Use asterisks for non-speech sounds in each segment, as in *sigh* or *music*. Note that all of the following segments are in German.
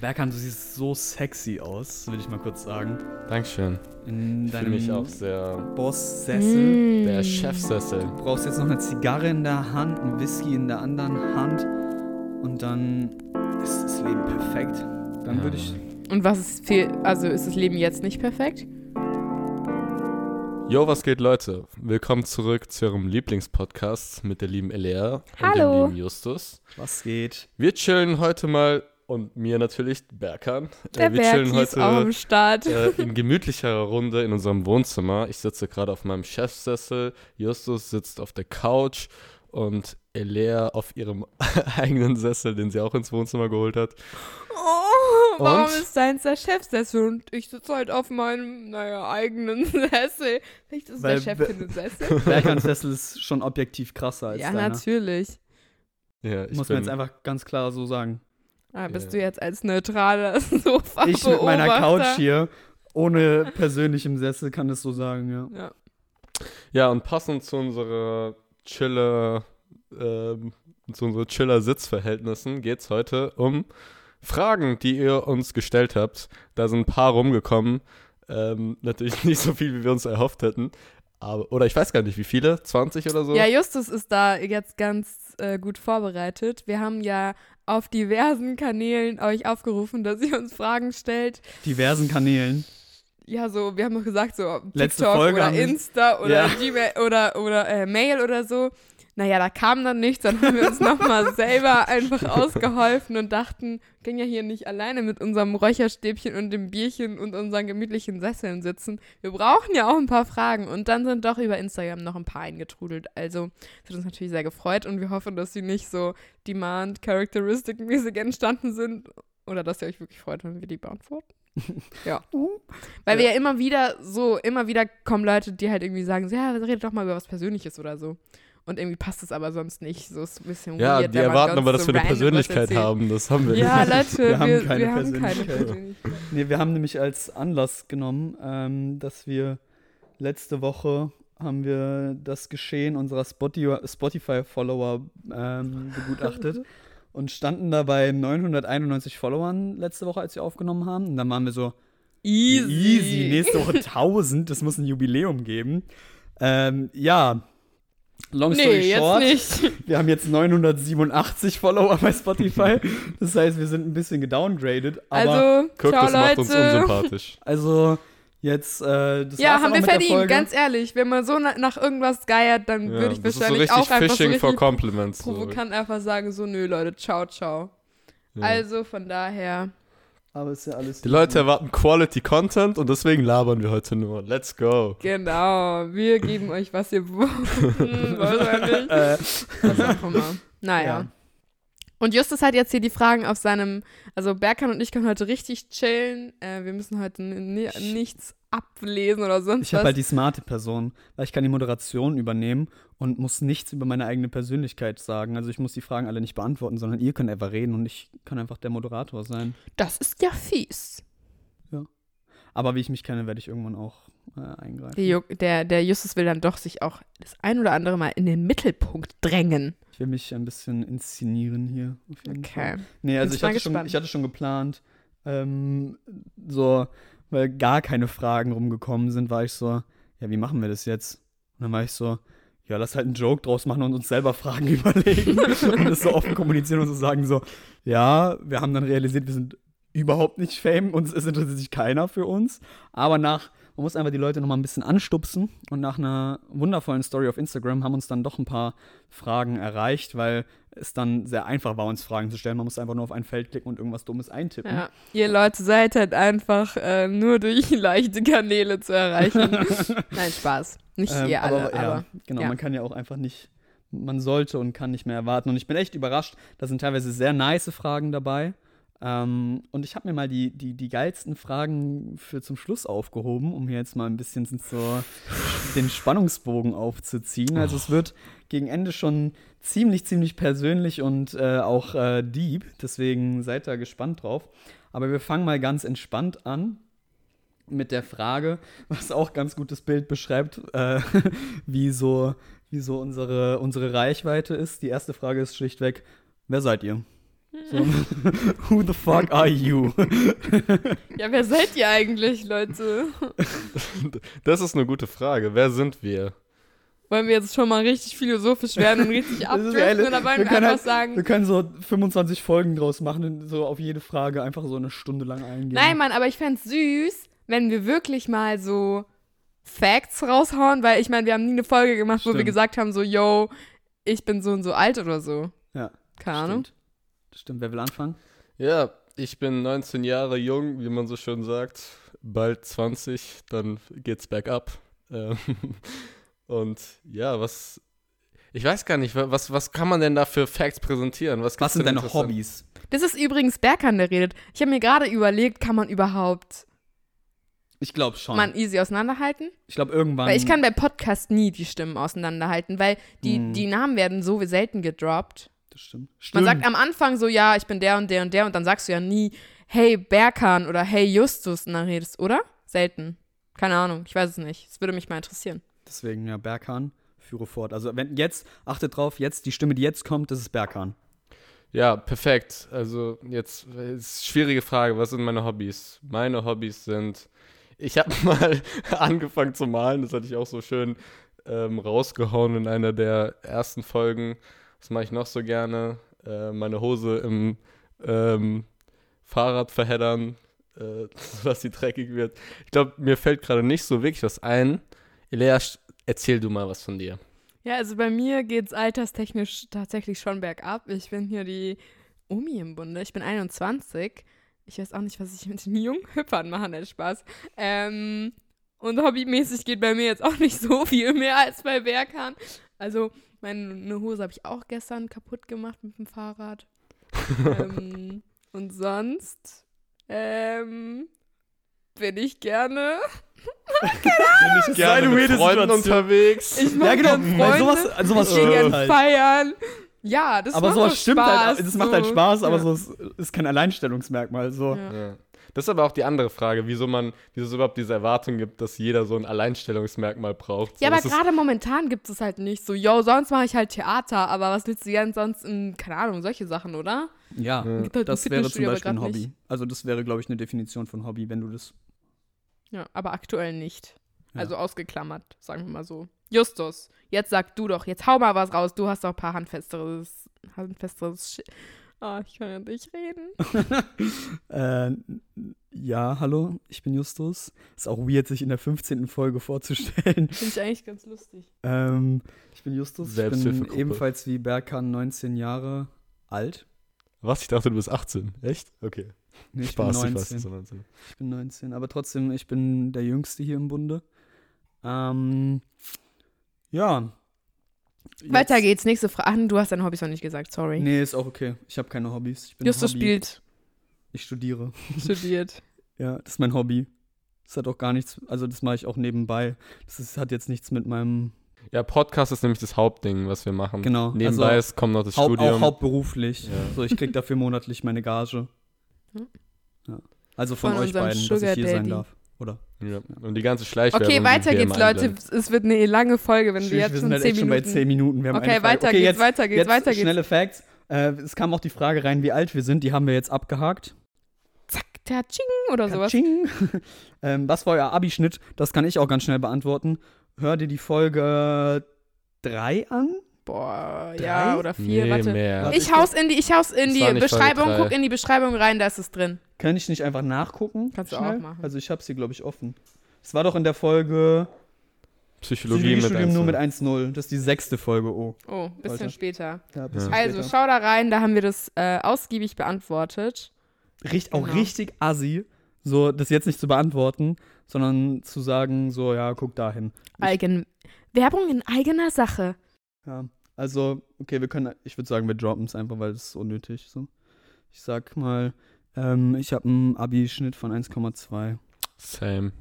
Berkan, du siehst so sexy aus, will ich mal kurz sagen. Dankeschön. In Ich fühle mich auch sehr. Boss-Sessel. Mm. Der Chefsessel. Du brauchst jetzt noch eine Zigarre in der Hand, ein Whisky in der anderen Hand und dann ist das Leben perfekt. Dann Ja, würde ich. Und was ist viel, also ist das Leben jetzt nicht perfekt? Jo, was geht, Leute? Willkommen zurück zu eurem Lieblingspodcast mit der lieben Elea und Hallo. dem lieben Justus. Was geht? Wir chillen heute mal und mir natürlich Berkan. Der äh, wir chillen auch am heute Start. äh, *laughs* in gemütlicherer Runde in unserem Wohnzimmer. Ich sitze gerade auf meinem Chefsessel, Justus sitzt auf der Couch und Elea auf ihrem *laughs* eigenen Sessel, den sie auch ins Wohnzimmer geholt hat. Oh, warum Und? ist deins der Chefsessel und ich sitze halt auf meinem, naja, eigenen *laughs* Sessel? Vielleicht ist Weil der Chef in den Sessel. Berkans Sessel ist schon objektiv krasser als ja, deiner. natürlich. Ja, ich Muss man jetzt einfach ganz klar so sagen. Ah, bist Ja. du jetzt als neutraler *laughs* sofa Ich mit meiner Couch hier, ohne *laughs* persönlichem Sessel, kann es so sagen, ja. Ja. Ja, und passend zu unserer Chiller, ähm, zu unseren Chiller-Sitzverhältnissen geht es heute um Fragen, die ihr uns gestellt habt. Da sind ein paar rumgekommen. Ähm, natürlich *laughs* nicht so viel, wie wir uns erhofft hätten. Aber, oder ich weiß gar nicht, wie viele? 20 oder so? Ja, Justus ist da jetzt ganz äh, gut vorbereitet. Wir haben ja auf diversen Kanälen euch aufgerufen, dass ihr uns Fragen stellt. Diversen Kanälen. Ja, so, wir haben doch gesagt, so TikTok oder Insta oder Ja. Gmail oder, oder äh, Mail oder so. Naja, da kam dann nichts, dann haben wir uns nochmal selber einfach ausgeholfen und dachten, wir können ja hier nicht alleine mit unserem Räucherstäbchen und dem Bierchen und unseren gemütlichen Sesseln sitzen. Wir brauchen ja auch ein paar Fragen und dann sind doch über Instagram noch ein paar eingetrudelt. Also, das hat uns natürlich sehr gefreut und wir hoffen, dass sie nicht so Demand-Characteristic-mäßig entstanden sind oder dass ihr euch wirklich freut, wenn wir die beantworten. *laughs* Ja. Weil wir ja immer wieder so, immer wieder kommen Leute, die halt irgendwie sagen, so, ja, redet doch mal über was Persönliches oder so. Und irgendwie passt es aber sonst nicht. So ist ein bisschen Ja, weird, die erwarten aber, dass so wir eine Persönlichkeit haben. Das haben wir Ja, nicht. Leute, Wir *laughs* wir, haben wir, keine haben keine Persönlichkeit. Nee, wir haben nämlich als Anlass genommen, ähm, dass wir letzte Woche haben wir das Geschehen unserer Spotify- Spotify-Follower ähm, begutachtet *laughs* und standen da bei 991 Followern letzte Woche, als wir aufgenommen haben. Und dann waren wir so, Easy. easy, nächste Woche 1000, das muss ein Jubiläum geben. Ähm, ja, long story Nee, jetzt short, nicht. *laughs* wir haben jetzt 987 Follower bei Spotify. Das heißt, wir sind ein bisschen gedowngradet. Aber Also, Guck, ciao das macht uns Leute. unsympathisch. *laughs* Also, jetzt, äh, das Ja, haben wir verdient, ganz ehrlich. Wenn man so na nach irgendwas geiert, dann Ja, würde ich so wahrscheinlich richtig auch einfach so Fishing for richtig Compliments. So. provokant einfach sagen, so, nö, Leute, ciao, ciao. Ja. Also, von daher, Aber ist ja alles. Die Leute erwarten Quality Content und deswegen labern wir heute nur. Let's go. genau, wir geben euch, was ihr wollt. *laughs* Wahrscheinlich. äh, Was auch immer. Naja. Ja. Und Justus hat jetzt hier die Fragen auf seinem, also Berkan und ich können heute richtig chillen. Äh, wir müssen heute ni nichts ablesen oder sonst ich habe was. halt die smarte Person, weil ich kann die Moderation übernehmen und muss nichts über meine eigene Persönlichkeit sagen. Also ich muss die Fragen alle nicht beantworten, sondern ihr könnt einfach reden und ich kann einfach der Moderator sein. das ist ja fies. Aber wie ich mich kenne, werde ich irgendwann auch äh, eingreifen. Der, der, der Justus will dann doch sich auch das ein oder andere Mal in den Mittelpunkt drängen. Ich will mich ein bisschen inszenieren hier. Jeden Fall. Okay. Nee, also ich hatte, schon, ich hatte schon geplant, ähm, so, weil gar keine Fragen rumgekommen sind, war ich so, ja, wie machen wir das jetzt? Und dann war ich so, ja, lass halt einen Joke draus machen und uns selber Fragen *laughs* überlegen und das so offen kommunizieren und so sagen so, ja, wir haben dann realisiert, wir sind überhaupt nicht Fame, uns es interessiert sich keiner für uns, aber nach man muss einfach die Leute noch mal ein bisschen anstupsen und nach einer wundervollen Story auf Instagram haben uns dann doch ein paar Fragen erreicht, weil es dann sehr einfach war, uns Fragen zu stellen. Man muss einfach nur auf ein Feld klicken und irgendwas Dummes eintippen. Ja. Ihr Leute seid halt einfach äh, nur durch *laughs* leichte Kanäle zu erreichen. *laughs* Nein, Spaß. Nicht Ähm, ihr alle, aber, aber, ja, genau, ja. man kann ja auch einfach nicht, man sollte und kann nicht mehr erwarten. Und ich bin echt überrascht, da sind teilweise sehr nice Fragen dabei. Ähm, und ich habe mir mal die, die, die geilsten Fragen für zum Schluss aufgehoben, um hier jetzt mal ein bisschen so *laughs* den Spannungsbogen aufzuziehen. Also es wird gegen Ende schon ziemlich, ziemlich persönlich und äh, auch äh, deep. Deswegen seid da gespannt drauf. Aber wir fangen mal ganz entspannt an mit der Frage, was auch ganz gutes Bild beschreibt, äh, *laughs* wie so, wie so unsere, unsere Reichweite ist. Die erste Frage ist schlichtweg, wer seid ihr? So, *laughs* who the fuck are you? *laughs* Ja, wer seid ihr eigentlich, Leute? *laughs* Das ist eine gute Frage. Wer sind wir? Wollen wir jetzt schon mal richtig philosophisch werden und richtig abdriften oder wollen wir einfach halt- sagen, Wir können so 25 Folgen draus machen und so auf jede Frage einfach so eine Stunde lang eingehen. Nein, Mann, aber ich fänd's süß, wenn wir wirklich mal so Facts raushauen, weil ich meine, wir haben nie eine Folge gemacht, wo wir Stimmt. gesagt haben, so, yo, ich bin so und so alt oder so. Ja, Keine Ahnung. Stimmt. Stimmt, wer will anfangen? Ja, ich bin 19 Jahre jung, wie man so schön sagt. Bald 20, dann geht's bergab. Ähm, *laughs* Und ja, was. Ich weiß gar nicht, wa- was, was kann man denn da für Facts präsentieren? Was, Was sind denn deine? Hobbys? Das ist übrigens Berkan, der redet. Ich habe mir gerade überlegt, kann man überhaupt Ich glaube schon. man easy auseinanderhalten? ich glaube irgendwann. Weil ich kann bei Podcast nie die Stimmen auseinanderhalten, weil die, Hm. die Namen werden so selten gedroppt. Das stimmt. Man Stimmt. sagt am Anfang so, ja, ich bin der und der und der und dann sagst du ja nie, hey Berkan oder hey Justus und dann redest, oder? Selten. Keine Ahnung, ich weiß es nicht. Es würde mich mal interessieren. Deswegen, ja, Berkan, führe fort. Also, wenn jetzt, achtet drauf, jetzt, die Stimme, die jetzt kommt, das ist Berkan. Ja, perfekt. Also jetzt ist schwierige Frage, was sind meine Hobbys? Meine Hobbys sind, ich habe *laughs* mal angefangen zu malen, das hatte ich auch so schön ähm, rausgehauen in einer der ersten Folgen. Was mache ich noch so gerne? Äh, meine Hose im ähm, Fahrrad verheddern, äh, *laughs* sodass sie dreckig wird. Ich glaube, mir fällt gerade nicht so wirklich was ein. Elea, erzähl du mal was von dir. Ja, also bei mir geht's alterstechnisch tatsächlich schon bergab. Ich bin hier die Omi im Bunde. Ich bin 21. Ich weiß auch nicht, was ich mit den jungen Hüppern mache, der Spaß. Ähm, und hobbymäßig geht bei mir jetzt auch nicht so viel mehr als bei Berghahn. Also, meine Hose habe ich auch gestern kaputt gemacht mit dem Fahrrad. *laughs* ähm, und sonst ähm, bin ich gerne. *laughs* Bin ich gerne eine mit weirde Freunden unterwegs. Ich mag Ja, genau, weil Freunde. sowas, also sowas ich gehe stimmt gern halt. feiern. Ja, das aber macht sowas stimmt Spaß, halt, das macht halt so. Spaß, aber ja. so ist, ist kein Alleinstellungsmerkmal. So. Ja. Ja. Das ist aber auch die andere Frage, wieso man, wieso es überhaupt diese Erwartung gibt, dass jeder so ein Alleinstellungsmerkmal braucht. So, Ja, aber gerade momentan gibt es halt nicht so, yo, sonst mache ich halt Theater, aber was willst du denn sonst in, keine Ahnung, solche Sachen, oder? Ja, halt das wäre zum Beispiel ein Hobby. nicht. Also das wäre, glaube ich, eine Definition von Hobby, wenn du das. Ja, aber aktuell nicht. Ja. Also ausgeklammert, sagen wir mal so. Justus, jetzt sag du doch, jetzt hau mal was raus, du hast doch ein paar handfesteres, handfesteres Shit. Ah, ich kann ja nicht reden. *laughs* Äh, ja, hallo, ich bin Justus. Ist auch weird, sich in der 15. Folge vorzustellen. Finde ich eigentlich ganz lustig. Ähm, ich bin Justus, ich bin Selbsthilfegruppe. ebenfalls wie Berkan 19 Jahre alt. Was? Ich dachte, du bist 18. Echt? Okay. Nee, ich Spaß, bin ich 19. weiß, so 19. Ich bin 19, aber trotzdem, ich bin der Jüngste hier im Bunde. Ähm, ja. Weiter Jetzt- geht's, nächste Frage. Du hast deine Hobbys noch nicht gesagt, sorry. Nee, ist auch okay. Ich habe keine Hobbys. Ich bin Justus Hobby. spielt, Ich studiere. *laughs* studiert. Ja, das ist mein Hobby. Das hat auch gar nichts, also das mache ich auch nebenbei. Das ist, hat jetzt nichts mit meinem Ja, Podcast ist nämlich das Hauptding, was wir machen. Genau, Nebenbei also ist, kommt noch das Haupt, Studium. auch hauptberuflich. Ja. So, ich krieg dafür monatlich meine Gage. Hm. Ja. Also von, Von euch beiden, dass Sugar ich hier sein Daddy. darf. Oder? Ja. Und die ganze Schleichwerbung. Okay, weiter wir geht's, Leute. Es wird eine lange Folge, wenn wir Tschüss, jetzt wir schon sind halt 10 echt schon Minuten. bei 10 Minuten. Wir haben Okay, weiter okay, geht's, jetzt, weiter geht's, jetzt weiter geht's. schnelle Facts. Äh, es kam auch die Frage rein, wie alt wir sind. Die haben wir jetzt abgehakt. Zack, der Ching oder sowas. Katsching. *laughs* ähm, was war euer Abischnitt? Das kann ich auch ganz schnell beantworten. Hör dir die Folge 3 an. Boah, Drei? ja, oder vier, nee, warte. mehr. Ich hau's in die, ich hau's in die Beschreibung, guck in die Beschreibung rein, da ist es drin. Kann ich nicht einfach nachgucken? Kannst du schnell? auch machen. Also ich habe sie, glaube ich, offen. Es war doch in der Folge Psychologie, mit Psychologiestudium nur mit 1. 1.0. Das ist die sechste Folge, oh. Oh, bisschen Warte. später. Ja, bisschen Also, später. schau da rein, da haben wir das äh, ausgiebig beantwortet. Richt, auch Genau. richtig assi, so das jetzt nicht zu beantworten, sondern zu sagen, so, ja, guck dahin. Eigen Werbung in eigener Sache. Ja, also, okay, wir können, ich würde sagen, wir droppen es einfach, weil es ist unnötig. So. Ich sag mal, ähm, ich habe einen Abi-Schnitt von 1,2. Same.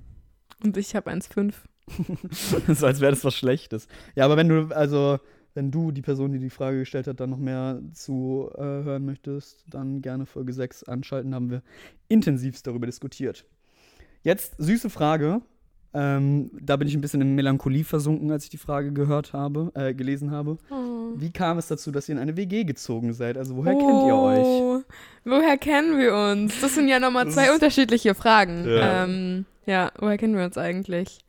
Und ich habe 1,5. *laughs* so als wäre das was Schlechtes. Ja, aber wenn du, also, wenn du, die Person, die die Frage gestellt hat, dann noch mehr zu äh, hören möchtest, dann gerne Folge 6 anschalten, haben wir intensivst darüber diskutiert. Jetzt, süße Frage. Ähm, da bin ich ein bisschen in Melancholie versunken, als ich die Frage gehört habe, äh, gelesen habe. Oh. wie kam es dazu, dass ihr in eine WG gezogen seid? Also woher kennt ihr euch? Oh, Woher kennen wir uns? Das sind ja nochmal zwei unterschiedliche Fragen. Ja. Ja. Ähm, ja, woher kennen wir uns eigentlich?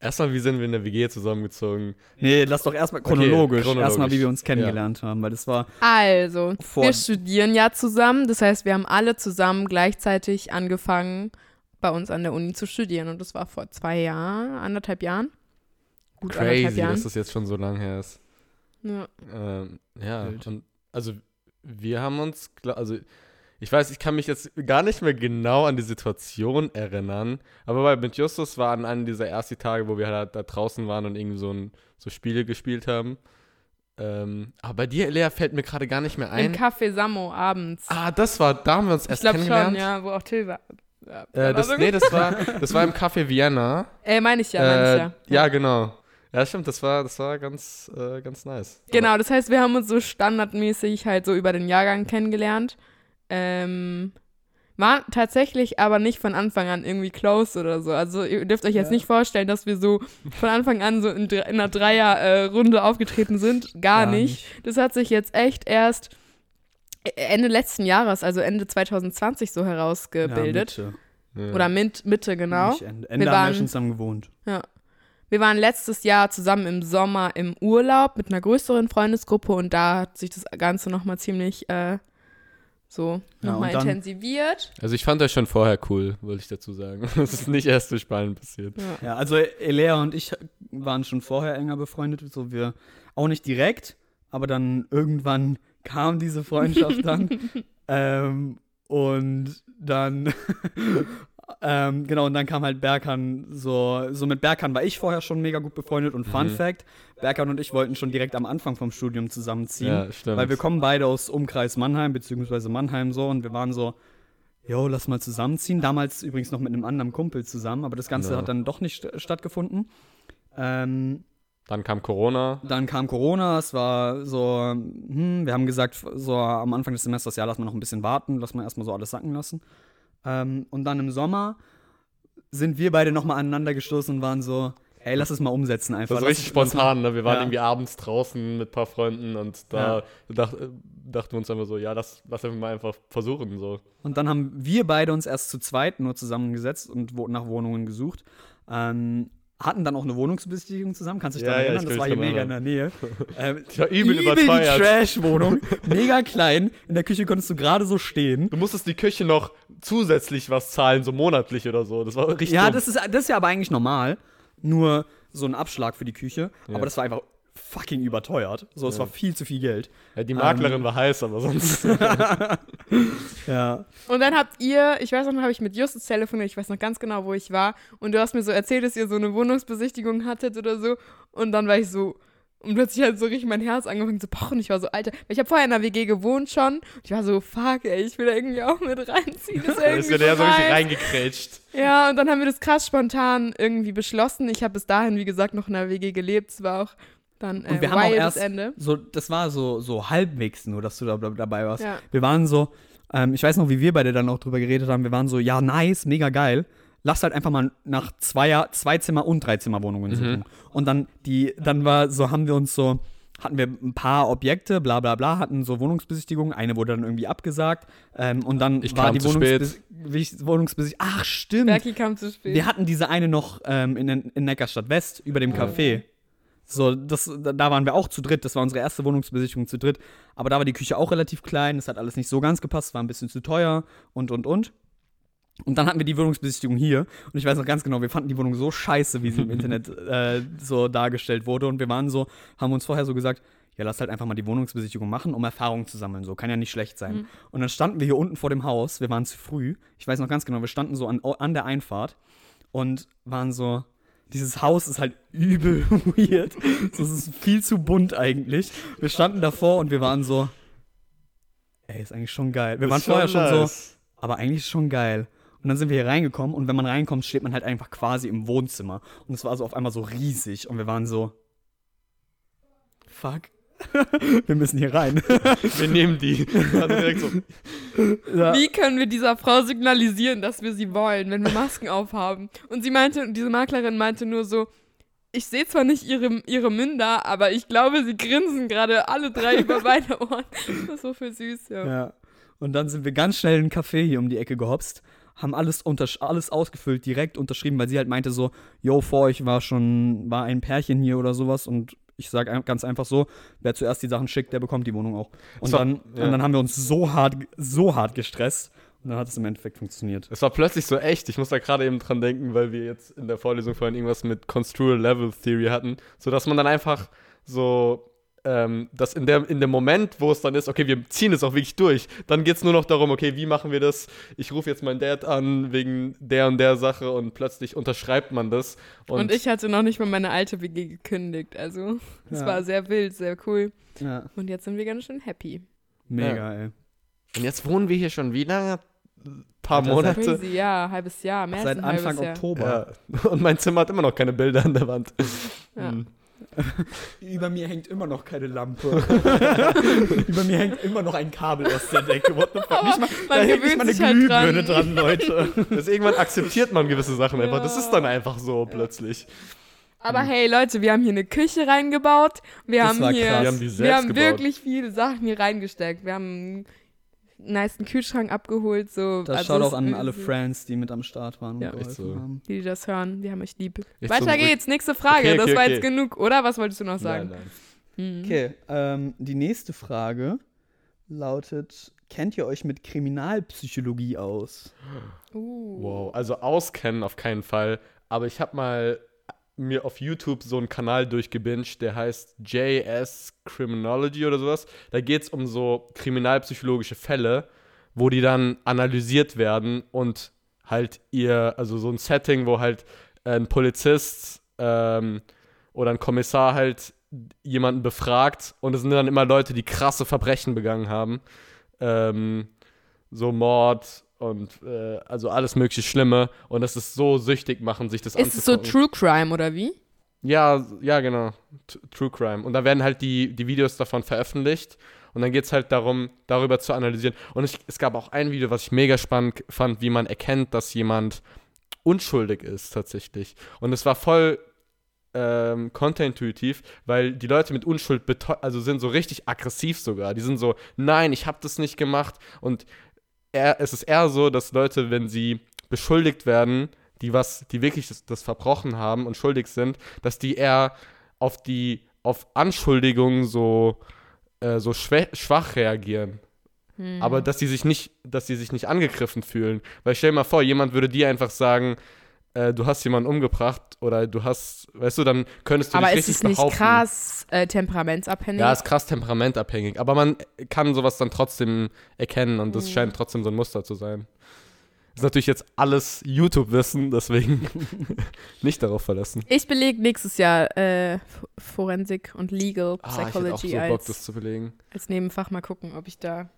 Erstmal, wie sind wir in der WG zusammengezogen? Nee, lass doch erstmal chronologisch, chronologisch. erstmal, wie wir uns kennengelernt haben, weil das war Also, Vor- wir studieren ja zusammen. Das heißt, wir haben alle zusammen gleichzeitig angefangen, bei uns an der Uni zu studieren. Und das war vor zwei Jahren, anderthalb Jahren. Gut anderthalb Crazy, Jahren. dass das jetzt schon so lang her ist. ja. Ähm, ja, und also wir haben uns, also ich weiß, ich kann mich jetzt gar nicht mehr genau an die Situation erinnern, aber bei mit Justus war an einem dieser ersten Tage, wo wir halt da draußen waren und irgendwie so, ein, so Spiele gespielt haben. Ähm, aber bei dir, Lea, fällt mir gerade gar nicht mehr Im ein. Café Samo abends. Ah, das war, da haben wir uns ich erst glaube kennengelernt. schon, ja, wo auch Till war. Ja, Äh, das, nee, das war, *laughs* das war im Café Vienna. Äh, meine ich ja, meine äh, ich ja. ja, genau. Ja, stimmt, das war, das war ganz, äh, ganz nice. Genau, das heißt, wir haben uns so standardmäßig halt so über den Jahrgang kennengelernt. Ähm, waren tatsächlich aber nicht von Anfang an irgendwie close oder so. Also ihr dürft euch jetzt Ja. nicht vorstellen, dass wir so von Anfang an so in, in einer Dreier-Runde aufgetreten sind. Gar, Gar nicht. Das hat sich jetzt echt erst Ende letzten Jahres, also Ende 2020 so herausgebildet. Ja, Mitte. Ja. Oder Mint, Mitte, genau. Nicht Ende. Ende Wir haben wir waren- schon zusammen gewohnt. Wir waren letztes Jahr zusammen im Sommer im Urlaub mit einer größeren Freundesgruppe und da hat sich das Ganze nochmal ziemlich äh, so Ja, nochmal intensiviert. Also ich fand euch schon vorher cool, wollte ich dazu sagen. *laughs* Das ist nicht erst durch Spanien passiert. Ja. Ja, also Elea und ich waren schon vorher enger befreundet, so wir auch nicht direkt, aber dann irgendwann kam diese Freundschaft dann. *laughs* ähm, und dann, *laughs* ähm, genau, und dann kam halt Berkan so, so mit Berkan war ich vorher schon mega gut befreundet und Fun Mhm. Fact, Berkan und ich wollten schon direkt am Anfang vom Studium zusammenziehen. Ja, stimmt. Weil wir kommen beide aus Umkreis Mannheim, beziehungsweise Mannheim so, und wir waren so, jo, lass mal zusammenziehen. Damals übrigens noch mit einem anderen Kumpel zusammen, aber das Ganze Genau. hat dann doch nicht st stattgefunden. Ähm, Dann kam Corona. dann kam Corona, es war so, hm, wir haben gesagt, so am Anfang des Semesters, ja, lass mal noch ein bisschen warten, lass mal erstmal so alles sacken lassen. Ähm, und dann im Sommer sind wir beide nochmal aneinander gestoßen und waren so, ey, lass es mal umsetzen einfach. Das war richtig lass spontan, ne? Wir waren Ja. irgendwie abends draußen mit ein paar Freunden und da dach, äh, dachten wir uns einfach so, ja, lass, lass einfach mal einfach versuchen. So. Und dann haben wir beide uns erst zu zweit nur zusammengesetzt und nach Wohnungen gesucht. Ähm, hatten dann auch eine Wohnungsbesichtigung zusammen, kannst du dich Ja, daran erinnern? das war hier mega in der Nähe. *laughs* Ähm, Ja, übel die überteuert. Trash-Wohnung, *laughs* mega klein. In der Küche konntest du gerade so stehen. Du musstest die Küche noch zusätzlich was zahlen, so monatlich oder so. Das war richtig. Ja, dumm. das ist, das ist ja aber eigentlich normal. Nur so ein Abschlag für die Küche. Ja. Aber das war einfach fucking überteuert. So, es Ja. war viel zu viel Geld. ja, die Maklerin ähm, war heiß, aber sonst. *laughs* *laughs* Ja. Und dann habt ihr, ich weiß noch, dann habe ich mit Justus telefoniert, ich weiß noch ganz genau, wo ich war. Und du hast mir so erzählt, dass ihr so eine Wohnungsbesichtigung hattet oder so. Und dann war ich so, und plötzlich hat so richtig mein Herz angefangen zu pochen. Ich war so, Alter, weil ich habe vorher in der WG gewohnt schon. Und ich war so, fuck, ey, ich will da irgendwie auch mit reinziehen. Das ist *laughs* Da irgendwie ist ja der so richtig reingekrätscht. Ja, und dann haben wir das krass spontan irgendwie beschlossen. Ich habe bis dahin, wie gesagt, noch in der WG gelebt. Es war auch dann äh, Und wir haben auch erst Ende. so, das war so, so halbwegs nur, dass du da da- dabei warst. Ja. Wir waren so, ähm, ich weiß noch, wie wir beide dann auch drüber geredet haben, wir waren so, ja, nice, mega geil. Lass halt einfach mal nach Zweier, Zweizimmer- und Dreizimmerwohnungen suchen. Und dann, die, dann war so, haben wir uns so, hatten wir ein paar Objekte, bla bla bla, hatten so Wohnungsbesichtigungen, eine wurde dann irgendwie abgesagt. Ähm, und dann Ich war kam die zu Wohnungsbes Wohnungsbesichtigung. Ach, stimmt. Berki kam zu spät. Wir hatten diese eine noch ähm, in, in Neckarstadt West über dem Café. So, das, da waren wir auch zu dritt. Das war unsere erste Wohnungsbesichtigung zu dritt. Aber da war die Küche auch relativ klein. Das hat alles nicht so ganz gepasst. War ein bisschen zu teuer und, und, und. Und dann hatten wir die Wohnungsbesichtigung hier. Und ich weiß noch ganz genau, wir fanden die Wohnung so scheiße, wie sie im Internet *laughs* äh, so dargestellt wurde. Und wir waren so, haben uns vorher so gesagt, ja, lass halt einfach mal die Wohnungsbesichtigung machen, um Erfahrung zu sammeln. So, kann ja nicht schlecht sein. Mhm. Und dann standen wir hier unten vor dem Haus. Wir waren zu früh. Ich weiß noch ganz genau, wir standen so an, an der Einfahrt und waren so, dieses Haus ist halt übel *laughs* weird. Es ist viel zu bunt eigentlich. Wir standen davor und wir waren so, ey, ist eigentlich schon geil. Wir waren vorher schon so, aber eigentlich schon geil. Und dann sind wir hier reingekommen und wenn man reinkommt, steht man halt einfach quasi im Wohnzimmer. Und es war so auf einmal so riesig und wir waren so, fuck, *laughs* wir müssen hier rein. Wir nehmen die. So. ja. Wie können wir dieser Frau signalisieren, dass wir sie wollen, wenn wir Masken aufhaben? Und sie meinte, diese Maklerin meinte nur so, ich sehe zwar nicht ihre, ihre Münder, aber ich glaube, sie grinsen gerade alle drei *laughs* über beide Ohren. Das ist so viel süß, ja. Ja. Und dann sind wir ganz schnell in einen Café hier um die Ecke gehopst, haben alles, alles ausgefüllt, direkt unterschrieben, weil sie halt meinte so, yo, vor euch war schon, war ein Pärchen hier oder sowas und ich sage ganz einfach so, wer zuerst die Sachen schickt, der bekommt die Wohnung auch. Und, So, dann, ja. und dann haben wir uns so hart, so hart gestresst und dann hat es im Endeffekt funktioniert. Es war plötzlich so echt. Ich muss da gerade eben dran denken, weil wir jetzt in der Vorlesung vorhin irgendwas mit Construal Level Theory hatten, sodass man dann einfach so ähm, dass in, der, in dem Moment, wo es dann ist, okay, wir ziehen es auch wirklich durch, dann geht es nur noch darum, okay, wie machen wir das? Ich rufe jetzt meinen Dad an wegen der und der Sache und plötzlich unterschreibt man das. Und, Und, ich hatte noch nicht mal meine alte WG gekündigt. Also, *laughs* es Ja. war sehr wild, sehr cool. Ja, Und jetzt sind wir ganz schön happy. mega, ey. und jetzt wohnen wir hier schon wie lange? Ein paar Monate. Crazy, ja, halbes Jahr, mehr Seit als ein Anfang halbes Jahr. Oktober. Ja. *laughs* Und mein Zimmer hat immer noch keine Bilder an der Wand. Ja. Hm. Über mir hängt immer noch keine Lampe. *laughs* Über mir hängt immer noch ein Kabel aus der Decke. What the fuck? Nicht mal, da hängt nicht mal eine sich halt Glühbirne dran. dran, Leute. *laughs* Das irgendwann akzeptiert man gewisse Sachen einfach. Das Ja. ist dann einfach so plötzlich. Aber hey Leute, wir haben hier eine Küche reingebaut. Wir Das haben war hier, krass. Wir haben die wir selbst haben gebaut. wirklich viele Sachen hier reingesteckt. Wir haben niceen Kühlschrank abgeholt. So, Das also schaut auch an alle Friends, die mit am Start waren und Ja. geholfen Echt so. haben. Die, die das hören, die haben euch lieb. Echt Weiter so geht's, nächste Frage. Okay, okay, das war okay. jetzt genug, oder? Was wolltest du noch sagen? Nein, nein. Mhm. Okay, ähm, die nächste Frage lautet: Kennt ihr euch mit Kriminalpsychologie aus? Uh. Wow, also auskennen auf keinen Fall. Aber ich habe mal mir auf YouTube so einen Kanal durchgebinged, der heißt JS Criminology oder sowas. Da geht es um so kriminalpsychologische Fälle, wo die dann analysiert werden und halt ihr, also so ein Setting, wo halt ein Polizist ähm, oder ein Kommissar halt jemanden befragt und es sind dann immer Leute, die krasse Verbrechen begangen haben. Ähm, so Mord und äh, also alles mögliche Schlimme und das ist so süchtig machen, sich das Ist es so anzugucken. True Crime oder wie? Ja, ja, genau. T True Crime. Und da werden halt die, die Videos davon veröffentlicht. Und dann geht es halt darum, darüber zu analysieren. Und ich, es gab auch ein Video, was ich mega spannend fand, wie man erkennt, dass jemand unschuldig ist tatsächlich. Und es war voll ähm, kontraintuitiv, weil die Leute mit Unschuld also sind so richtig aggressiv sogar. Die sind so, nein, ich habe das nicht gemacht. Und eher, es ist eher so, dass Leute, wenn sie beschuldigt werden, die was, die wirklich das, das verbrochen haben und schuldig sind, dass die eher auf die, auf Anschuldigungen so, äh, so schwach reagieren. Hm. Aber dass die sich nicht, dass die sich nicht angegriffen fühlen. Weil stell dir mal vor, jemand würde dir einfach sagen, äh, du hast jemanden umgebracht oder du hast, weißt du, dann könntest du Aber dich ist richtig es nicht behaupten. krass äh, temperamentsabhängig? Ja, ist krass temperamentabhängig. Aber man kann sowas dann trotzdem erkennen und das Mhm. scheint trotzdem so ein Muster zu sein. Ist natürlich jetzt alles YouTube-Wissen, deswegen *laughs* nicht darauf verlassen. ich belege nächstes Jahr äh, Forensik und Legal Ah, ich auch Psychology so Bock, als, das zu belegen. als Nebenfach. Mal gucken, ob ich da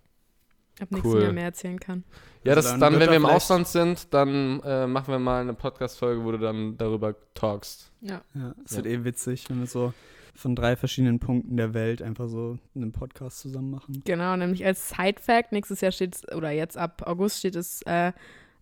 ab nächsten Cool. Jahr mehr erzählen kann. Ja, Also das dann dann, wird wenn wir im vielleicht- Ausland sind, dann äh, machen wir mal eine Podcast-Folge, wo du dann darüber talkst. Ja. Ja, es Ja. wird eh witzig, wenn wir so von drei verschiedenen Punkten der Welt einfach so einen Podcast zusammen machen. Genau, nämlich als Side-Fact, nächstes Jahr steht oder jetzt ab August steht das äh,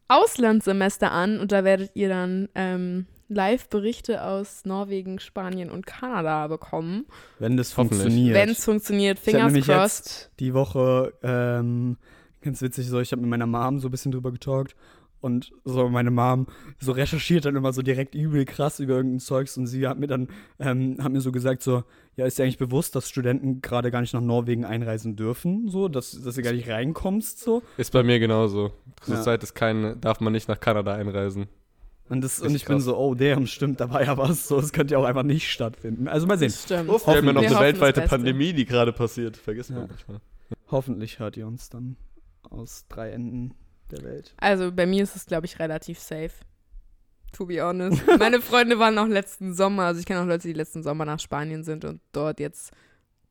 Auslandssemester an und da werdet ihr dann ähm, Live-Berichte aus Norwegen, Spanien und Kanada bekommen. Wenn das funktioniert. Wenn es funktioniert, Ich fingers nämlich crossed. jetzt die Woche, ähm, ganz witzig, so, ich habe mit meiner Mom so ein bisschen drüber getalkt und so meine Mom so recherchiert dann immer so direkt übel krass über irgendein Zeugs und sie hat mir dann, ähm, hat mir so gesagt so, ja, ist dir eigentlich bewusst, dass Studenten gerade gar nicht nach Norwegen einreisen dürfen, so, dass, dass du gar nicht reinkommst, so. Ist bei mir genauso. Ja. Zurzeit ist kein, darf man nicht nach Kanada einreisen. Und, das, und ich bin krass. so, oh, damn, stimmt, da war ja was, so, es könnte ja auch einfach nicht stattfinden. Also mal sehen. Stimmt. Uff, wir haben ja noch Wir eine hoffen weltweite. Pandemie, die gerade passiert. Vergisst man Ja. manchmal. Hoffentlich hört ihr uns dann aus drei Enden der Welt. Also bei mir ist es, glaube ich, relativ safe. To be honest. *laughs* Meine Freunde waren auch letzten Sommer, also ich kenne auch Leute, die letzten Sommer nach Spanien sind und dort jetzt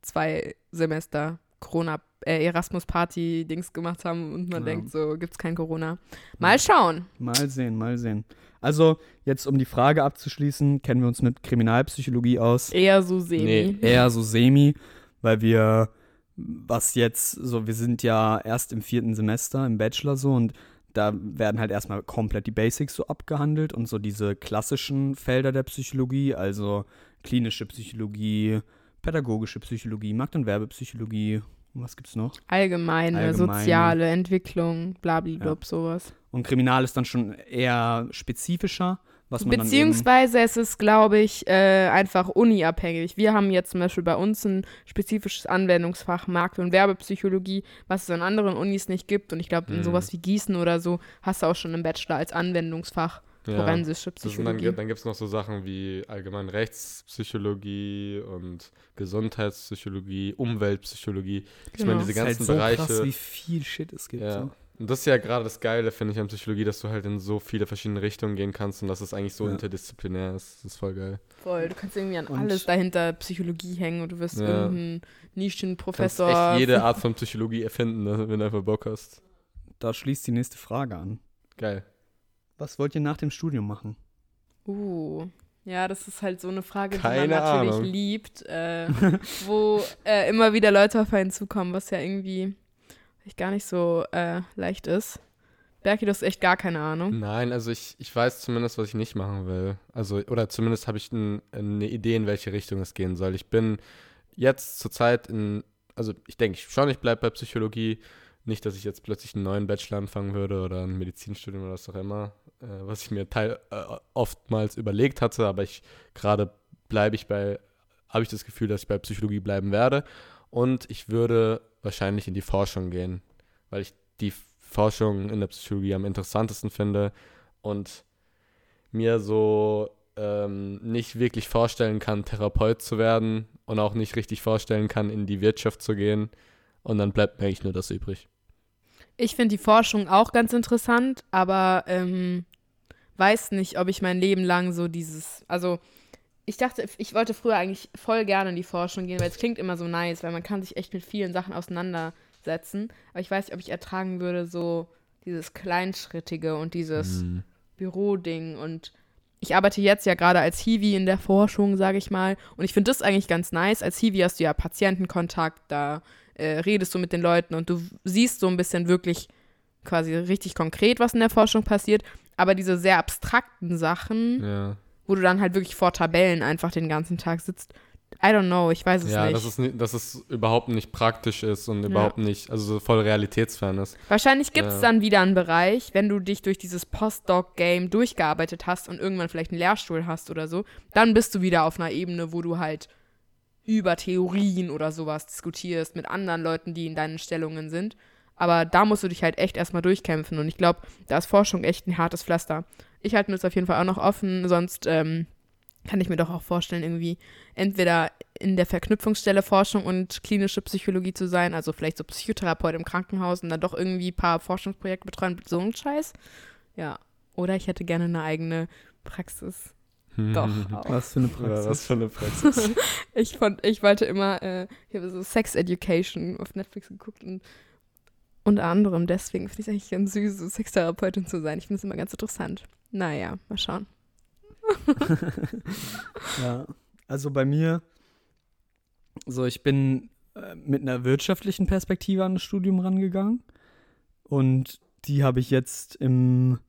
zwei Semester Corona, äh, Erasmus-Party-Dings gemacht haben und man Ja. denkt so, gibt's kein Corona. Mal schauen. Mal sehen, mal sehen. Also, jetzt um die Frage abzuschließen, kennen wir uns mit Kriminalpsychologie aus? Eher so semi. Nee. Eher so semi, weil wir, was jetzt, so, wir sind ja erst im vierten Semester im Bachelor so und da werden halt erstmal komplett die Basics so abgehandelt und so diese klassischen Felder der Psychologie, also klinische Psychologie, pädagogische Psychologie, Markt- und Werbepsychologie. Und was gibt's noch? Allgemeine, Allgemeine. soziale Entwicklung, blablabla, sowas. Und Kriminal ist dann schon eher spezifischer, was man Beziehungsweise es ist, glaube ich, äh, einfach uniabhängig. Wir haben jetzt zum Beispiel bei uns ein spezifisches Anwendungsfach Markt- und Werbepsychologie, was es an anderen Unis nicht gibt. Und ich glaube, in Mhm. sowas wie Gießen oder so hast du auch schon im Bachelor als Anwendungsfach Ja. Forensische dann Psychologie. gibt- dann gibt es noch so Sachen wie allgemein Rechtspsychologie und Gesundheitspsychologie, Umweltpsychologie. Ich Genau. meine, diese ist halt ganzen so Bereiche. krass, wie viel Shit es gibt. Ja. So. Und das ist ja gerade das Geile, finde ich, an Psychologie, dass du halt in so viele verschiedene Richtungen gehen kannst und dass es eigentlich so Ja. interdisziplinär ist. Das ist voll geil. Voll, du kannst irgendwie an Und- alles dahinter Psychologie hängen und du wirst Ja. irgendein Du kannst Nischenprofessor. echt jede Art von Psychologie erfinden, ne, wenn du einfach Bock hast. Da schließt die nächste Frage an. Geil. Was wollt ihr nach dem Studium machen? Uh, ja, das ist halt so eine Frage, die Keine man natürlich Ahnung. liebt, äh, *laughs* wo äh, immer wieder Leute auf einen zukommen, was ja irgendwie gar nicht so äh, leicht ist. Berki, du hast echt gar keine Ahnung. Nein, also ich, ich weiß zumindest, was ich nicht machen will. Also, oder zumindest habe ich ein, eine Idee, in welche Richtung es gehen soll. Ich bin jetzt zurzeit in, also ich denke schon, ich bleibe bei Psychologie. Nicht, dass ich jetzt plötzlich einen neuen Bachelor anfangen würde oder ein Medizinstudium oder was auch immer, was ich mir teil, äh, oftmals überlegt hatte, aber ich gerade bleibe ich bei, habe ich das Gefühl, dass ich bei Psychologie bleiben werde. Und ich würde wahrscheinlich in die Forschung gehen, weil ich die Forschung in der Psychologie am interessantesten finde und mir so ähm, nicht wirklich vorstellen kann, Therapeut zu werden und auch nicht richtig vorstellen kann, in die Wirtschaft zu gehen. Und dann bleibt mir eigentlich nur das übrig. Ich finde die Forschung auch ganz interessant, aber ähm, weiß nicht, ob ich mein Leben lang so dieses, also ich dachte, ich wollte früher eigentlich voll gerne in die Forschung gehen, weil es klingt immer so nice, weil man kann sich echt mit vielen Sachen auseinandersetzen. Aber ich weiß nicht, ob ich ertragen würde, so dieses Kleinschrittige und dieses Hm. Büroding und ich arbeite jetzt ja gerade als Hiwi in der Forschung, sage ich mal. Und ich finde das eigentlich ganz nice. Als Hiwi hast du ja Patientenkontakt, da äh, redest du mit den Leuten und du siehst so ein bisschen wirklich quasi richtig konkret, was in der Forschung passiert. Aber diese sehr abstrakten Sachen, Ja, wo du dann halt wirklich vor Tabellen einfach den ganzen Tag sitzt, I don't know, ich weiß es ja nicht. dass, es nicht, dass es überhaupt nicht praktisch ist und überhaupt nicht, also so voll realitätsfern ist. Wahrscheinlich gibt es Ja. dann wieder einen Bereich, wenn du dich durch dieses Postdoc-Game durchgearbeitet hast und irgendwann vielleicht einen Lehrstuhl hast oder so, dann bist du wieder auf einer Ebene, wo du halt über Theorien oder sowas diskutierst mit anderen Leuten, die in deinen Stellungen sind. Aber da musst du dich halt echt erstmal durchkämpfen und ich glaube, da ist Forschung echt ein hartes Pflaster. Ich halte mir das auf jeden Fall auch noch offen, sonst ähm, kann ich mir doch auch vorstellen, irgendwie entweder in der Verknüpfungsstelle Forschung und klinische Psychologie zu sein, also vielleicht so Psychotherapeut im Krankenhaus und dann doch irgendwie ein paar Forschungsprojekte betreuen, so ein Scheiß. Ja. Oder ich hätte gerne eine eigene Praxis. Doch. *laughs* Auch. Was für eine Ja, Praxis. was für eine Praxis. *laughs* Ich fand, ich wollte immer, äh, ich habe so Sex Education auf Netflix geguckt und unter anderem deswegen finde ich es eigentlich ganz süß, so Sextherapeutin zu sein. Ich finde es immer ganz interessant. Naja, mal schauen. *laughs* Ja, also bei mir, so ich bin äh, mit einer wirtschaftlichen Perspektive an das Studium rangegangen und die habe ich jetzt im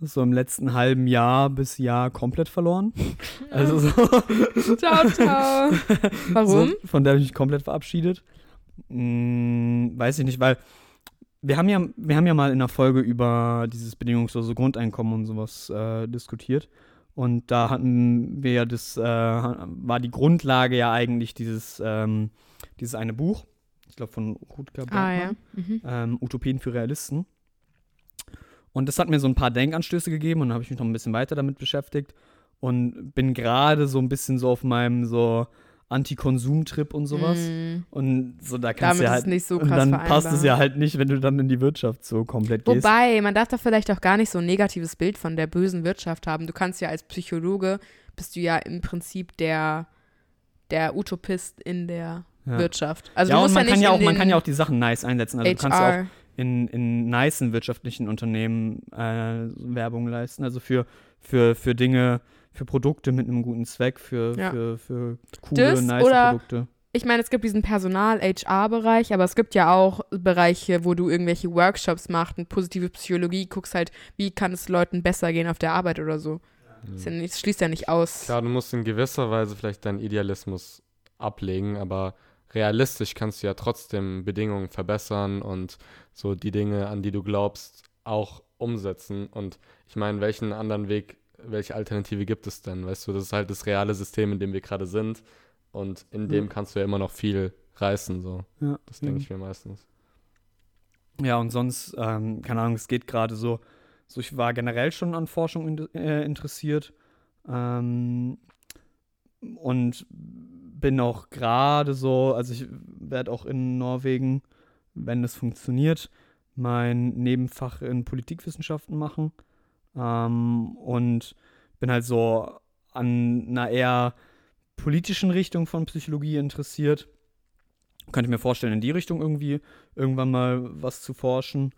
so im letzten halben Jahr bis Jahr komplett verloren. *laughs* Also so, Ciao, ciao. *laughs* Warum? So, von der habe ich mich komplett verabschiedet. Hm, weiß ich nicht, weil wir haben ja, wir haben ja mal in einer Folge über dieses bedingungslose Grundeinkommen und sowas äh, diskutiert. Und da hatten wir ja das, äh, war die Grundlage ja eigentlich dieses, ähm, dieses eine Buch, ich glaube von Rutger Ah Bregmann, ja. Mhm. ähm, Utopien für Realisten. Und das hat mir so ein paar Denkanstöße gegeben und dann habe ich mich noch ein bisschen weiter damit beschäftigt und bin gerade so ein bisschen so auf meinem so Anti-Konsum-Trip und sowas. Mm. Und so da kannst du ja halt nicht so und krass dann passt es vereinbar. ja halt nicht, wenn du dann in die Wirtschaft so komplett gehst. Wobei, man darf da vielleicht auch gar nicht so ein negatives Bild von der bösen Wirtschaft haben. Du kannst ja als Psychologe, bist du ja im Prinzip der, der Utopist in der Ja. Wirtschaft. Also ja, und man ja kann ja auch, man kann ja auch die Sachen nice einsetzen. Also du kannst ja auch HR. In, in nicen wirtschaftlichen Unternehmen äh, Werbung leisten. Also für, für, für Dinge, für Produkte mit einem guten Zweck, für, Ja. für, für coole, Das nice oder- Produkte. ich meine, es gibt diesen Personal-HR-Bereich, aber es gibt ja auch Bereiche, wo du irgendwelche Workshops machst und positive Psychologie, guckst halt, wie kann es Leuten besser gehen auf der Arbeit oder so. Das, ja nicht, das schließt ja nicht aus. Klar, du musst in gewisser Weise vielleicht deinen Idealismus ablegen, aber realistisch kannst du ja trotzdem Bedingungen verbessern und so die Dinge, an die du glaubst, auch umsetzen. Und ich meine, welchen anderen Weg, welche Alternative gibt es denn? Weißt du, das ist halt das reale System, in dem wir gerade sind. Und in dem kannst du ja immer noch viel reißen. So. Ja, das denke ich mir meistens. Ja, und sonst, ähm, keine Ahnung, es geht gerade so, so, ich war generell schon an Forschung in, äh, interessiert. Ähm, und bin auch gerade so, also ich werde auch in Norwegen, wenn es funktioniert, mein Nebenfach in Politikwissenschaften machen. Ähm, und bin halt so an einer eher politischen Richtung von Psychologie interessiert. Könnte mir vorstellen, in die Richtung irgendwie irgendwann mal was zu forschen.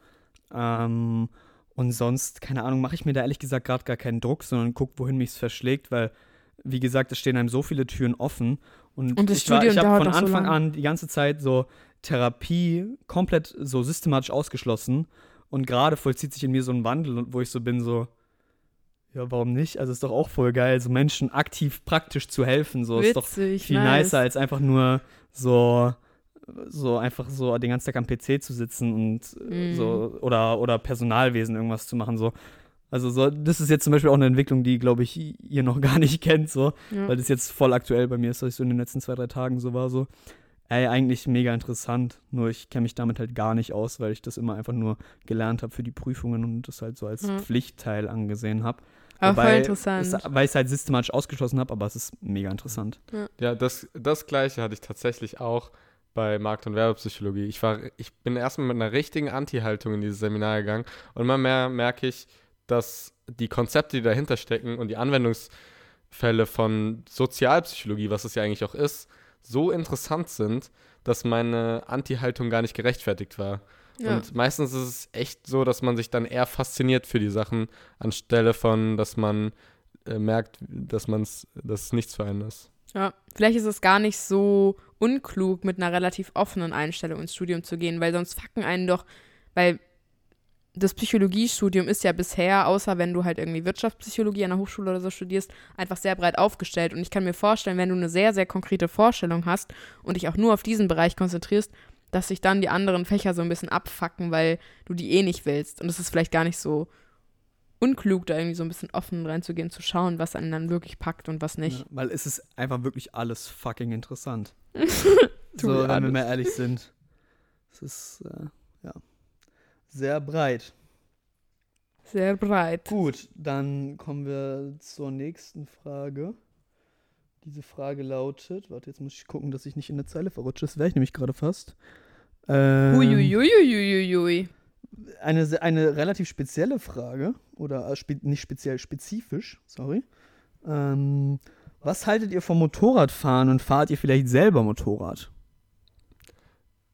Ähm, und sonst, keine Ahnung, mache ich mir da ehrlich gesagt gerade gar keinen Druck, sondern gucke, wohin mich es verschlägt, weil, wie gesagt, es stehen einem so viele Türen offen. Und, Und das ich, Studium ich habe von so Anfang lang. an die ganze Zeit so Therapie komplett so systematisch ausgeschlossen. Und gerade vollzieht sich in mir so ein Wandel, wo ich so bin, so, ja, warum nicht? Also ist doch auch voll geil, so Menschen aktiv praktisch zu helfen. So ist doch Witzig, viel nice. nicer, als einfach nur so, so einfach so den ganzen Tag am PC zu sitzen und äh, Mhm. so oder, oder Personalwesen irgendwas zu machen. So. Also so, das ist jetzt zum Beispiel auch eine Entwicklung, die, glaube ich, ihr noch *laughs* gar nicht kennt, so, Ja. weil das jetzt voll aktuell bei mir ist, dass ich so in den letzten zwei, drei Tagen so war, so. Ey, eigentlich mega interessant, nur ich kenne mich damit halt gar nicht aus, weil ich das immer einfach nur gelernt habe für die Prüfungen und das halt so als Ja. Pflichtteil angesehen habe. Aber voll interessant. Es, weil ich es halt systematisch ausgeschlossen habe, aber es ist mega interessant. Ja, das, das gleiche hatte ich tatsächlich auch bei Markt- und Werbepsychologie. Ich, war, ich bin erstmal mit einer richtigen Anti-Haltung in dieses Seminar gegangen und immer mehr merke ich, dass die Konzepte, die dahinter stecken und die Anwendungsfälle von Sozialpsychologie, was es ja eigentlich auch ist, so interessant sind, dass meine Anti-Haltung gar nicht gerechtfertigt war. ja. Und meistens ist es echt so, dass man sich dann eher fasziniert für die Sachen, anstelle von, dass man äh, merkt, dass, man's, dass es nichts für einen ist. Ja, vielleicht ist es gar nicht so unklug, mit einer relativ offenen Einstellung ins Studium zu gehen, weil sonst fucken einen doch, weil das Psychologiestudium ist ja bisher, außer wenn du halt irgendwie Wirtschaftspsychologie an der Hochschule oder so studierst, einfach sehr breit aufgestellt. Und ich kann mir vorstellen, wenn du eine sehr, sehr konkrete Vorstellung hast und dich auch nur auf diesen Bereich konzentrierst, dass sich dann die anderen Fächer so ein bisschen abfacken, weil du die eh nicht willst. Und es ist vielleicht gar nicht so unklug, da irgendwie so ein bisschen offen reinzugehen, zu schauen, was einen dann wirklich packt und was nicht. Ja, weil es ist einfach wirklich alles fucking interessant. *laughs* So, wenn wir mal ehrlich sind. Es ist, äh, ja, sehr breit. Sehr breit. Gut, dann kommen wir zur nächsten Frage. Diese Frage lautet, warte, jetzt muss ich gucken, dass ich nicht in der Zeile verrutsche. Das wäre ich nämlich gerade fast. Ähm, eine, eine relativ spezielle Frage, oder äh, spe nicht speziell, spezifisch, sorry. Ähm, was haltet ihr vom Motorradfahren und fahrt ihr vielleicht selber Motorrad?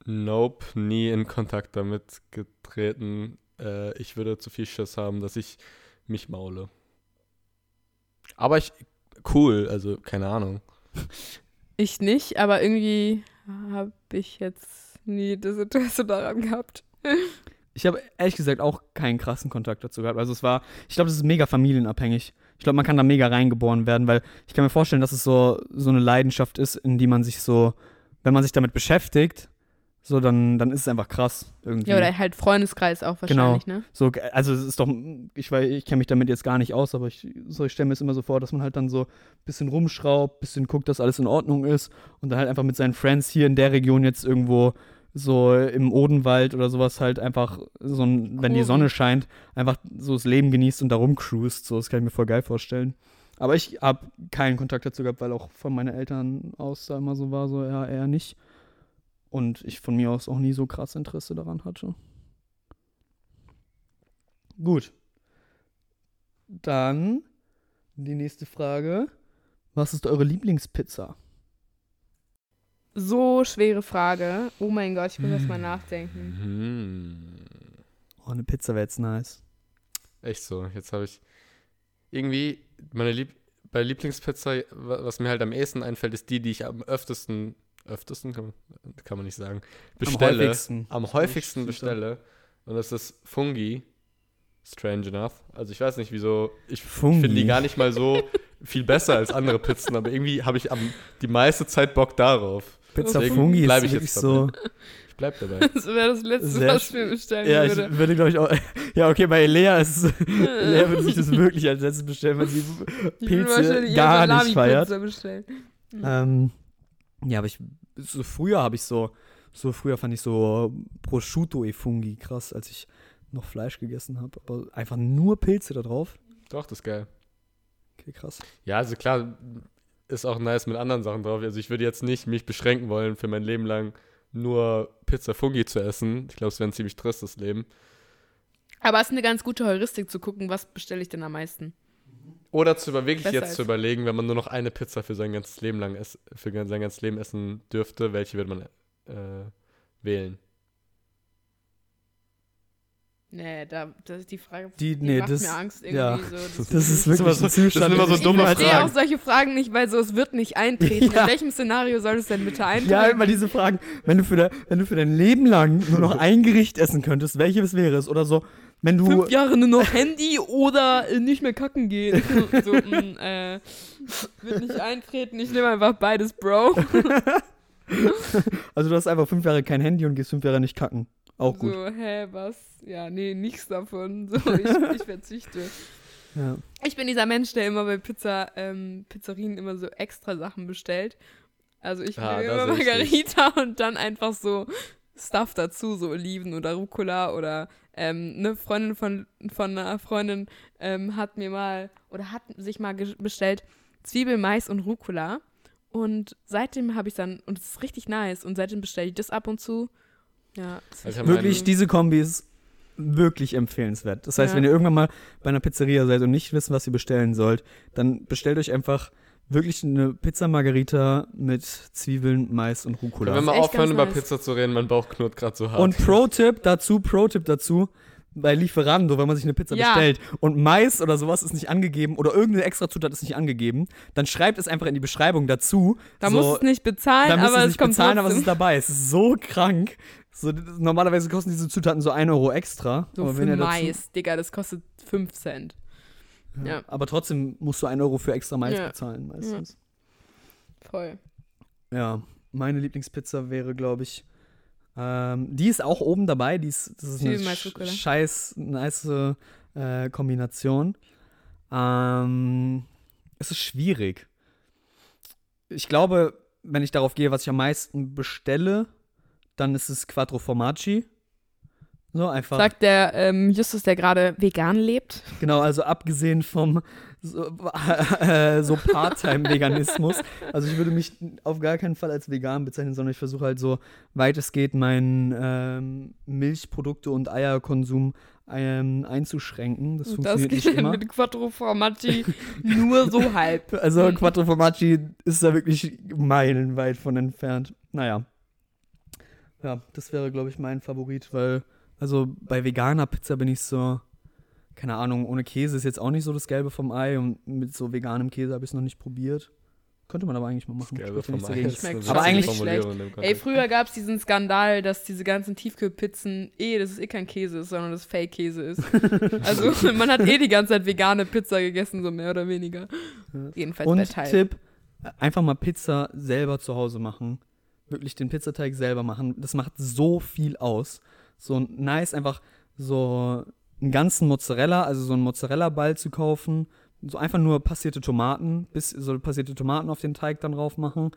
Nope, nie in Kontakt damit getreten. Äh, ich würde zu viel Schiss haben, dass ich mich maule. Aber ich, cool, also keine Ahnung. Ich nicht, aber irgendwie habe ich jetzt nie das Interesse daran gehabt. Ich habe ehrlich gesagt auch keinen krassen Kontakt dazu gehabt. Also es war, ich glaube, das ist mega familienabhängig. Ich glaube, man kann da mega reingeboren werden, weil ich kann mir vorstellen, dass es so, so eine Leidenschaft ist, in die man sich so, wenn man sich damit beschäftigt, so dann, dann ist es einfach krass irgendwie. Ja, oder halt Freundeskreis auch Genau. wahrscheinlich, ne? So, also es ist doch, ich weiß, ich kenne mich damit jetzt gar nicht aus, aber ich, so, ich stelle mir es immer so vor, dass man halt dann so ein bisschen rumschraubt, bisschen guckt, dass alles in Ordnung ist und dann halt einfach mit seinen Friends hier in der Region jetzt irgendwo so im Odenwald oder sowas halt einfach so ein, wenn die. Sonne scheint, einfach so das Leben genießt und da rumcruist. So, das kann ich mir voll geil vorstellen. Aber ich habe keinen Kontakt dazu gehabt, weil auch von meinen Eltern aus da immer so war, so ja, eher nicht. Und ich von mir aus auch nie so krass Interesse daran hatte. Gut. Dann die nächste Frage. Was ist eure Lieblingspizza? So schwere Frage. Oh mein Gott, ich muss erst mal nachdenken. Hm. Oh, eine Pizza wäre jetzt nice. Echt so, jetzt habe ich irgendwie meine Lieb bei Lieblingspizza, wa- was mir halt am ehesten einfällt, ist die, die ich am öftesten öftesten, kann man, kann man nicht sagen, Am bestelle, häufigsten. am häufigsten bestelle. Und das ist Fungi. Strange enough. Also ich weiß nicht, wieso. Ich finde die gar nicht mal so *laughs* viel besser als andere Pizzen, aber irgendwie habe ich am, die meiste Zeit Bock darauf. Pizza Deswegen Fungi ist bleib ich jetzt so. Ich bleib dabei. *laughs* Das wäre das Letzte, Sehr was ich mir bestellen Ja, ich würde. würde, glaube ich, auch. *laughs* Ja, okay, bei Lea ist es. Lea würde sich das wirklich als letztes bestellen, weil sie würde Pilze gar nicht feiert. Ähm, ja, aber ich. So früher habe ich so. So früher fand ich so Prosciutto e Fungi krass, als ich noch Fleisch gegessen habe. Aber einfach nur Pilze da drauf. Doch, das ist geil. Okay, krass. Ja, also klar, ist auch nice mit anderen Sachen drauf. Also ich würde jetzt nicht mich beschränken wollen, für mein Leben lang nur Pizza Fungi zu essen. Ich glaube, es wäre ein ziemlich tristes Leben. Aber es ist eine ganz gute Heuristik zu gucken, was bestelle ich denn am meisten. Oder zu über, wirklich Besser jetzt zu überlegen, wenn man nur noch eine Pizza für sein ganzes Leben lang ess, für sein ganzes Leben essen dürfte, welche würde man äh, wählen? Nee, da, das ist die Frage, Die- die nee, macht das- mir Angst irgendwie. ja. *laughs* So, Das ist Das ist wirklich immer so- ein Zustand. das sind immer so dumme Ich verstehe Fragen. auch solche Fragen nicht, weil so, es wird nicht eintreten. *laughs* Ja. In welchem Szenario soll es denn bitte eintreten? Ja, immer diese Fragen. Wenn du, für de, wenn du für dein Leben lang nur noch *laughs* ein Gericht essen könntest, welches wäre es? Oder so, wenn du. Fünf Jahre nur noch Handy oder äh, nicht mehr kacken gehen. *laughs* so, mh, äh, wird nicht eintreten, ich nehme einfach beides, Bro. *laughs* Also, du hast einfach fünf Jahre kein Handy und gehst fünf Jahre nicht kacken. Auch gut. So, hä, was? Ja, nee, nichts davon. So, *laughs* ich, ich verzichte. Ja. Ich bin dieser Mensch, der immer bei Pizza, ähm, Pizzerien immer so extra Sachen bestellt. Also ich Ah, da immer. Margarita und dann einfach so Stuff dazu, so Oliven oder Rucola oder ähm, eine Freundin von, von einer Freundin ähm, hat mir mal oder hat sich mal bestellt Zwiebel, Mais und Rucola. Und seitdem habe ich dann, und es ist richtig nice, und seitdem bestelle ich das ab und zu. Ja, Also Wirklich, die diese Kombi ist wirklich empfehlenswert. Das heißt, Ja. wenn ihr irgendwann mal bei einer Pizzeria seid und nicht wisst, was ihr bestellen sollt, dann bestellt euch einfach wirklich eine Pizza Margarita mit Zwiebeln, Mais und wir Rucola. mal echt aufhören, über nice. Pizza zu reden? Mein Bauch knurrt gerade so hart. Und Pro-Tipp dazu, Pro-Tipp dazu, bei Lieferando, wenn man sich eine Pizza Ja. bestellt und Mais oder sowas ist nicht angegeben oder irgendeine extra Zutat ist nicht angegeben, dann schreibt es einfach in die Beschreibung dazu. Da so, muss es nicht bezahlen, dann aber es es nicht kommt bezahlen, aber es trotzdem. ist dabei. Es ist so krank. So, normalerweise kosten diese Zutaten so 1 Euro extra. So aber für wenn ihr dazu, Mais, Digga, das kostet 5 Cent. Ja. Aber trotzdem musst du 1 Euro für extra Mais bezahlen meistens. Voll. Ja. meine Lieblingspizza wäre, glaube ich, ähm, die ist auch oben dabei. Die ist, das ist eine sch scheiß nice äh, Kombination. Ähm, es ist schwierig. Ich glaube, wenn ich darauf gehe, was ich am meisten bestelle, dann ist es Quattro Formaggi. So einfach. Sagt der ähm, Justus, der gerade vegan lebt. Genau, also abgesehen vom so, *laughs* äh, so Part-Time-Veganismus. Also ich würde mich auf gar keinen Fall als vegan bezeichnen, sondern ich versuche halt so weit es geht, meinen ähm, Milchprodukte und Eierkonsum ähm, einzuschränken. Das das funktioniert geht nicht immer. mit Quattro Formaggi *laughs* nur so halb. Also Quattro Formaggi ist da wirklich meilenweit von entfernt. Naja. Ja, das wäre, glaube ich, mein Favorit, weil, also bei veganer Pizza bin ich so, keine Ahnung, ohne Käse ist jetzt auch nicht so das Gelbe vom Ei und mit so veganem Käse habe ich es noch nicht probiert. Könnte man aber eigentlich mal machen. Gelbe Spricht ja vom Ei eine Schmeckt witzige Aber eigentlich- dem Ey, früher gab es diesen Skandal, dass diese ganzen Tiefkühlpizzen eh, das ist eh kein Käse ist, sondern das Fake-Käse ist. *laughs* also *laughs* man hat eh die ganze Zeit vegane Pizza gegessen, so mehr oder weniger. Ja. Jedenfalls bei Und Teil. Tipp, einfach mal Pizza selber zu Hause machen. Wirklich den Pizzateig selber machen. Das macht so viel aus. So nice, einfach so einen ganzen Mozzarella, also so einen Mozzarella-Ball zu kaufen. So einfach nur passierte Tomaten, bis so passierte Tomaten auf den Teig dann drauf machen.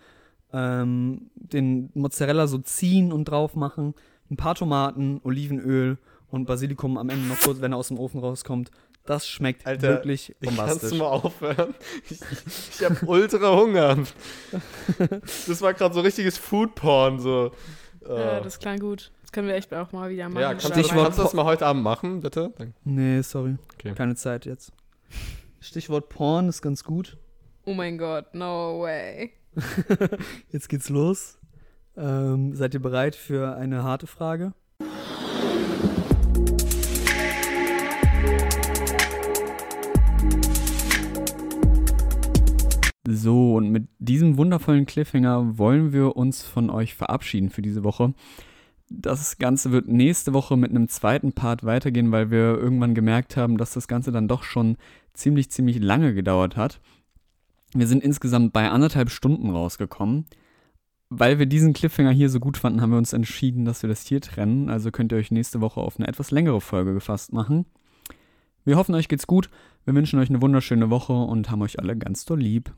Ähm, den Mozzarella so ziehen und drauf machen. Ein paar Tomaten, Olivenöl und Basilikum am Ende noch kurz, wenn er aus dem Ofen rauskommt. Das schmeckt Alter, wirklich Kannst bombastisch. du mal aufhören? *laughs* Ich, ich habe ultra Hunger. *laughs* Das war gerade so richtiges Foodporn. So. Ja, Äh, das klang gut. Können wir echt auch mal wieder machen. ja, kannst, du, Stichwort kannst du das mal heute Abend machen, bitte? Nee, sorry. Okay. Keine Zeit jetzt. Stichwort Porn ist ganz gut. Oh mein Gott, no way. *laughs* Jetzt geht's los. Ähm, seid ihr bereit für eine harte Frage? So, und mit diesem wundervollen Cliffhanger wollen wir uns von euch verabschieden für diese Woche. Das Ganze wird nächste Woche mit einem zweiten Part weitergehen, weil wir irgendwann gemerkt haben, dass das Ganze dann doch schon ziemlich, ziemlich lange gedauert hat. Wir sind insgesamt bei anderthalb Stunden rausgekommen. Weil wir diesen Cliffhanger hier so gut fanden, haben wir uns entschieden, dass wir das hier trennen. Also könnt ihr euch nächste Woche auf eine etwas längere Folge gefasst machen. Wir hoffen, euch geht's gut. Wir wünschen euch eine wunderschöne Woche und haben euch alle ganz doll lieb.